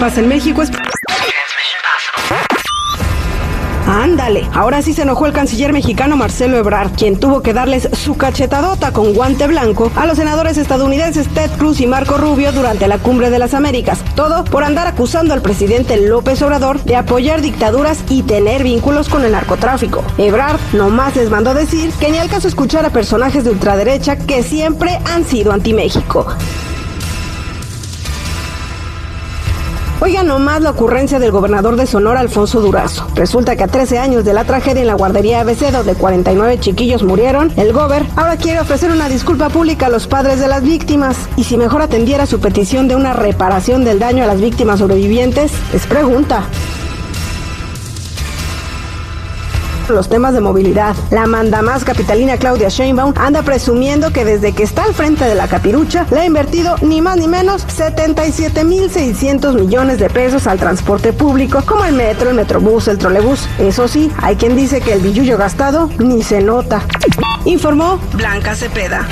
¿Qué pasa en México? Es... Ándale, ahora sí se enojó el canciller mexicano Marcelo Ebrard, quien tuvo que darles su cachetadota con guante blanco a los senadores estadounidenses Ted Cruz y Marco Rubio durante la Cumbre de las Américas. Todo por andar acusando al presidente López Obrador de apoyar dictaduras y tener vínculos con el narcotráfico. Ebrard nomás les mandó decir que ni al caso escuchar a personajes de ultraderecha que siempre han sido anti-México. Oigan nomás la ocurrencia del gobernador de Sonora, Alfonso Durazo. Resulta que a 13 años de la tragedia en la guardería ABC, donde 49 chiquillos murieron, el gober ahora quiere ofrecer una disculpa pública a los padres de las víctimas. Y si mejor atendiera su petición de una reparación del daño a las víctimas sobrevivientes, les pregunta. Los temas de movilidad. La mandamás capitalina Claudia Sheinbaum anda presumiendo que desde que está al frente de la capirucha le ha invertido ni más ni menos 77.600 millones de pesos al transporte público, como el metro, el metrobús, el trolebús. Eso sí, hay quien dice que el billullo gastado ni se nota. Informó Blanca Cepeda.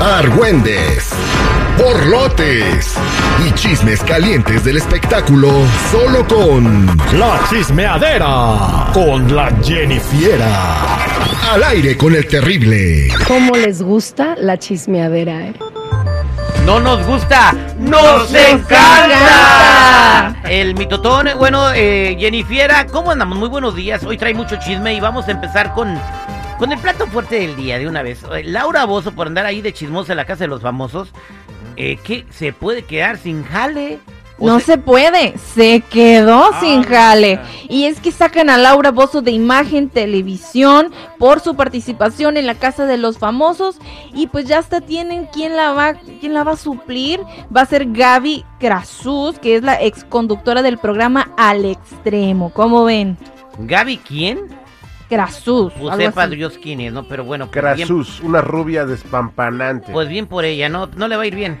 Argüendes, borlotes y chismes calientes del espectáculo solo con La Chismeadera con la Jennifiera. Al aire con el terrible. ¿Cómo les gusta la chismeadera, eh? No nos gusta, nos encanta. El mitotón, bueno, eh, Jennifiera, ¿cómo andamos? Muy buenos días. Hoy trae mucho chisme y vamos a empezar con con el plato fuerte del día, de una vez. Eh, Laura Bozo, por andar ahí de chismosa en la casa de los famosos, eh, ¿qué? ¿Se puede quedar sin jale? ¿O No se puede, se quedó sin jale. Y es que sacan a Laura Bozo de Imagen Televisión por su participación en la Casa de los Famosos y pues ya hasta tienen quién la va quién la va a suplir. Va a ser Gaby Krasus, que es la ex conductora del programa Al Extremo. ¿Cómo ven? ¿Gaby quién? Krasus. Pues sepa así. Dios quién es, ¿no? Pero bueno, pues bien, Crasus, una rubia despampanante. pues bien por ella, ¿no? No le va a ir bien.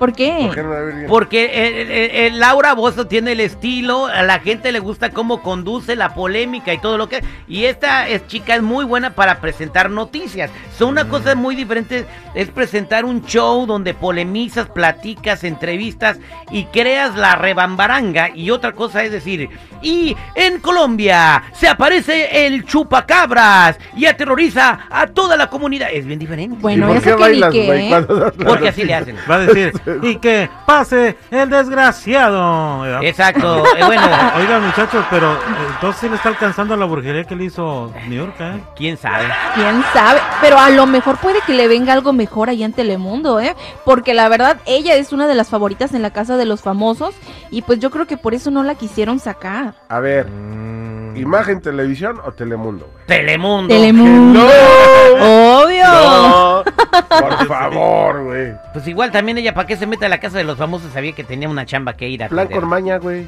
¿Por qué? ¿Por qué no la? Porque eh, eh, eh, Laura Bozo tiene el estilo, a la gente le gusta cómo conduce la polémica y todo lo que... Y esta es, chica es muy buena para presentar noticias. Son una cosa muy diferente, es presentar un show donde polemizas, platicas, entrevistas y creas la rebambaranga. Y otra cosa es decir, y en Colombia se aparece el chupacabras y aterroriza a toda la comunidad. Es bien diferente. ¿Y Bueno, por eso qué que bailas, ni qué. la Porque así le hacen. Va a decir, y que pase el desgraciado. ¿verdad? Exacto. eh, bueno, Oigan, muchachos, pero eh, entonces sí le está alcanzando la brujería que le hizo New York, ¿eh? quién sabe. ¿Quién sabe? Pero a lo mejor puede que le venga algo mejor allá en Telemundo, ¿eh? Porque la verdad, ella es una de las favoritas en la casa de los famosos y pues yo creo que por eso no la quisieron sacar. A ver, Mm, ¿imagen televisión o Telemundo, güey? Telemundo. Telemundo. Obvio. No, por favor, güey. Pues igual también ella, ¿para qué se mete a la casa de los famosos? Sabía que tenía una chamba que ir a Plan atender. con maña, güey.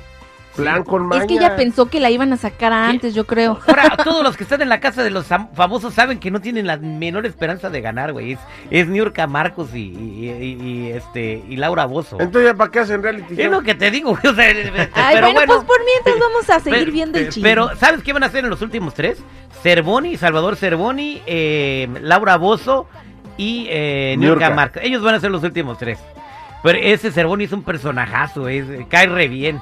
Plan con maña. Es que ella pensó que la iban a sacar antes, yo creo. Ahora, todos los que están en la casa de los fam- famosos saben que no tienen la menor esperanza de ganar, güey. Es, es Niurka Marcos y, y- y- y, este y Laura Bozo. Entonces, ¿para qué hacen reality Es lo que te digo, güey. o sea, este, Ay, pero bueno, pues por mientras vamos a seguir Pero- viendo el eh, chisme. Pero, ¿sabes qué van a hacer en los últimos tres? Cervoni, Salvador Cervoni, eh, Laura Bozo y eh, Niurka. Marcos. Ellos van a ser los últimos tres. Pero ese Cervoni es un personajazo, es, cae re bien.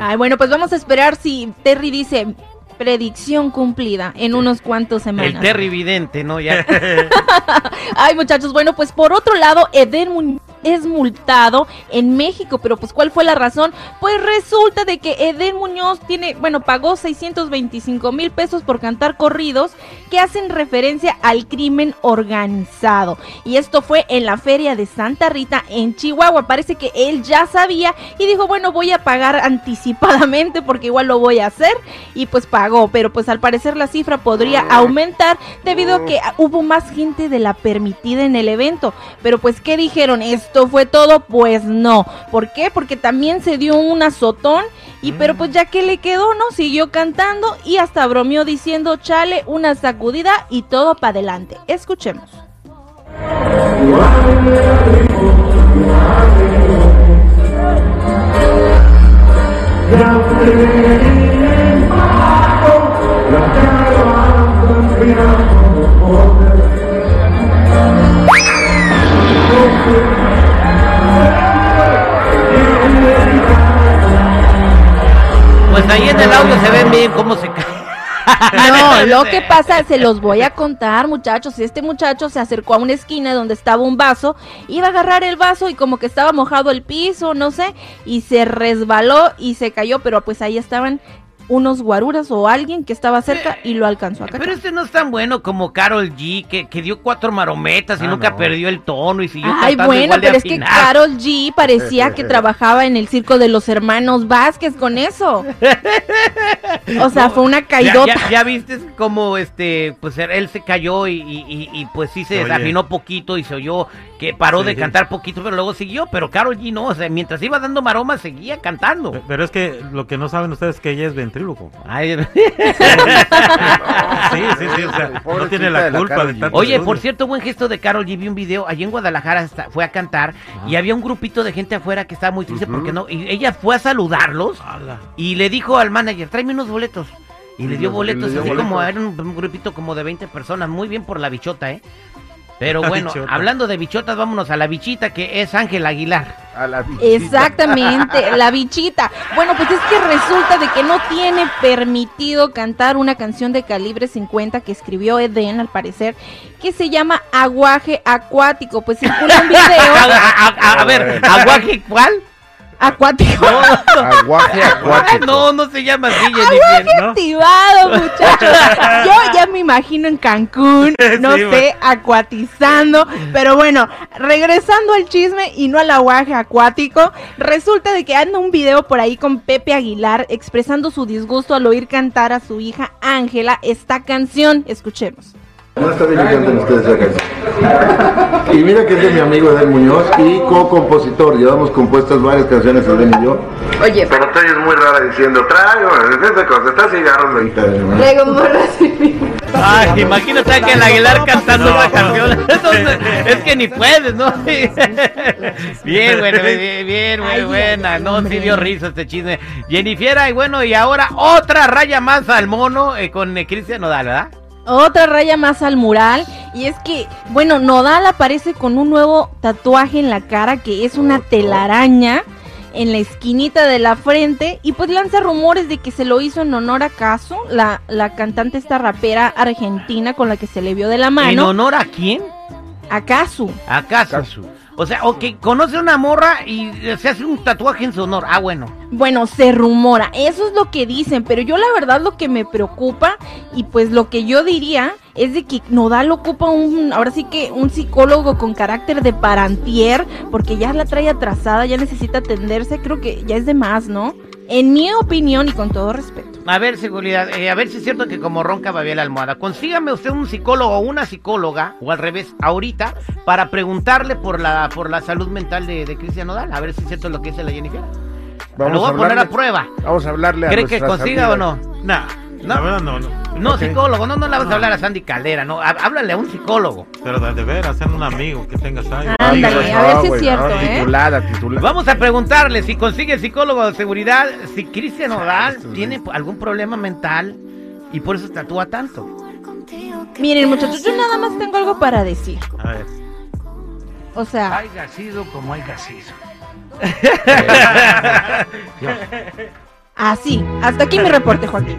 Ay, bueno, pues vamos a esperar si Terry dice predicción cumplida en unos cuantos semanas. El Terry Vidente, ¿no? Ya. Ay, muchachos, bueno, pues por otro lado, Eden Muñoz es multado en México, pero pues ¿cuál fue la razón? Pues resulta de que Eden Muñoz tiene, bueno, pagó 625 mil pesos por cantar corridos que hacen referencia al crimen organizado. Y esto fue en la feria de Santa Rita en Chihuahua. Parece que él ya sabía y dijo, bueno, voy a pagar anticipadamente porque igual lo voy a hacer. Y pues pagó, pero pues al parecer la cifra podría aumentar debido a que hubo más gente de la permitida en el evento. Pero pues, ¿qué dijeron? ¿Esto fue todo? Pues no. ¿Por qué? Porque también se dio un azotón y pero pues ya que le quedó, ¿no? Siguió cantando y hasta bromeó diciendo, chale, una sacudida y todo para adelante. Escuchemos. Pues ahí en el audio se ven bien cómo se cae. No, lo que pasa, se los voy a contar, muchachos. Este muchacho se acercó a una esquina donde estaba un vaso, iba a agarrar el vaso y como que estaba mojado el piso, no sé, y se resbaló y se cayó, pero pues ahí estaban unos guaruras o alguien que estaba cerca y lo alcanzó a cachar. Pero este no es tan bueno como Carol G, que, que dio cuatro marometas y Ah, nunca no. perdió el tono y siguió Ay, cantando bueno, igual de pero es que. Carol G parecía que trabajaba en el circo de los hermanos Vázquez con eso. O sea, fue una caidota. ya, ya viste como este, pues él se cayó y, y- y- y, pues sí se Se oye. desafinó poquito y se oyó que paró de Sí. cantar poquito, pero luego siguió. Pero Carol G no, o sea, mientras iba dando maromas seguía cantando. Pe- Pero es que lo que no saben ustedes es que ella es ventríloco. Ay, Sí, sí, sí, o sea, no tiene de la la culpa de G. tanto Oye, estudio. por cierto, buen gesto de Carol G. Vi un video allí en Guadalajara, hasta- fue a cantar y había un grupito de gente afuera que estaba muy triste porque no. Y ella fue a saludarlos Ala. y le dijo al manager, tráeme unos boletos. Y le dio le- boletos, le dio así como era un, un grupito como de 20 personas. Muy bien por la bichota, ¿eh? Pero bueno, bichota. hablando de bichotas, vámonos a la bichita que es Ángel Aguilar. A la bichita. Exactamente, la bichita. Bueno, pues es que resulta de que no tiene permitido cantar una canción de calibre 50 que escribió Eden, al parecer, que se llama Aguaje Acuático. Pues circula un A, video a- a- a ver, ¿aguaje cuál? Acuático. Aguaje Ah, acuático. no, no se llama así. ¿no? Activado, muchachos. Yo ya me imagino en Cancún, no Sí, sé, acuatizando. Pero bueno, regresando al chisme y no al aguaje acuático, resulta de que anda un video por ahí con Pepe Aguilar expresando su disgusto al oír cantar a su hija Ángela esta canción. Escuchemos. No está bien que canten ustedes canción. Y mira que es de mi amigo Edel Muñoz y co-compositor. Llevamos compuestas varias canciones Edel y yo. Oye, Pero tú es muy rara diciendo, traigo, esa cosa, está cigarros ahorita. ¿no? traigo morras Ay, imagínate a Ángel Aguilar cantando una canción. Entonces, es que ni puedes, ¿no? bien, bueno, bien, bien, muy buena. No, sí dio risa este chisme. Jennifer, y bueno, y ahora otra raya más al mono eh, con eh, Cristian Nodal, ¿verdad? Otra raya más al mural. Y es que, bueno, Nodal aparece con un nuevo tatuaje en la cara que es una telaraña en la esquinita de la frente. Y pues lanza rumores de que se lo hizo en honor a Casu, la, la cantante esta rapera argentina con la que se le vio de la ¿En mano. honor a quién? A Casu. ¿Acaso? Casu. O sea, ok, conoce a una morra y se hace un tatuaje en su honor. Ah, bueno. Bueno, se rumora, eso es lo que dicen, pero yo la verdad lo que me preocupa y pues lo que yo diría es de que Nodal ocupa un, ahora sí que un psicólogo con carácter de parantier, porque ya la trae atrasada, ya necesita atenderse, creo que ya es de más, ¿no? En mi opinión y con todo respeto. A ver, seguridad, eh, a ver si es cierto que como ronca babía la almohada. Consígame usted un psicólogo o una psicóloga, o al revés, ahorita, para preguntarle por la por la salud mental de, de Cristian Nodal. A ver si es cierto lo que dice la Jennifer. Vamos lo voy a, poner a prueba. Vamos a hablarle a ¿Cree que consiga o no? Nah, No. la verdad no, no. No, psicólogo, no, no le vas a hablar a Sandy Caldera, no. há- Háblale a un psicólogo. Pero de, veras, sean un amigo que tengas ahí. Ándale, a ver si es cierto, ¿eh? Titulada, titulada. Vamos a preguntarle si consigue psicólogo de seguridad, si Cristian Nodal tiene algún problema mental y por eso se tatúa tanto. Miren muchachos, yo nada más tengo algo para decir. A ver. O sea, Haya sido como haya sido. así, hasta aquí mi reporte, Joaquín.